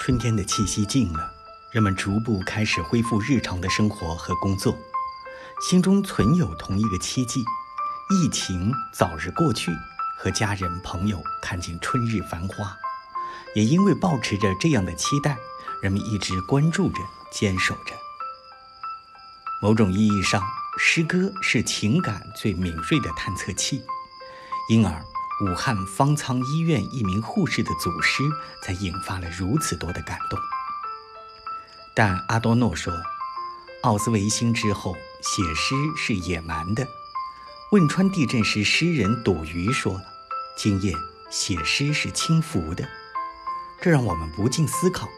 春天的气息近了，人们逐步开始恢复日常的生活和工作，心中存有同一个期冀：疫情早日过去，和家人朋友看尽春日繁花。也因为保持着这样的期待，人们一直关注着、坚守着。某种意义上，诗歌是情感最敏锐的探测器，因而。武汉方舱医院一名护士的祖诗，才引发了如此多的感动。但阿多诺说，奥斯维辛之后写诗是野蛮的。汶川地震时，诗人朵鱼说：“今夜写诗是轻浮的。”这让我们不禁思考：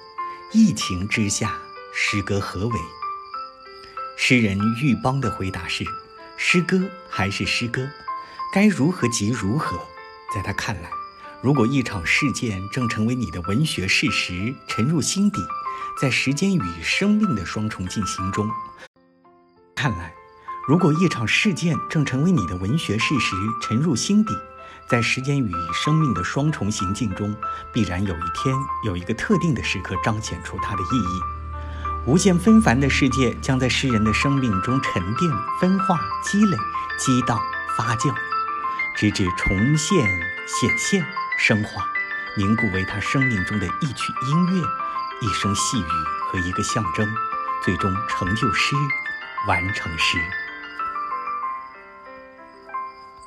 疫情之下，诗歌何为？诗人玉邦的回答是：“诗歌还是诗歌，该如何即如何。”在他看来，如果一场事件正成为你的文学事实，沉入心底，在时间与生命的双重进行中，看来，如果一场事件正成为你的文学事实，沉入心底，在时间与生命的双重行进中，必然有一天有一个特定的时刻彰显出它的意义。无限纷繁的世界将在诗人的生命中沉淀、分化、积累、激荡、发酵。直至重现、显现、升华、凝固为他生命中的一曲音乐、一声细语和一个象征，最终成就诗，完成诗。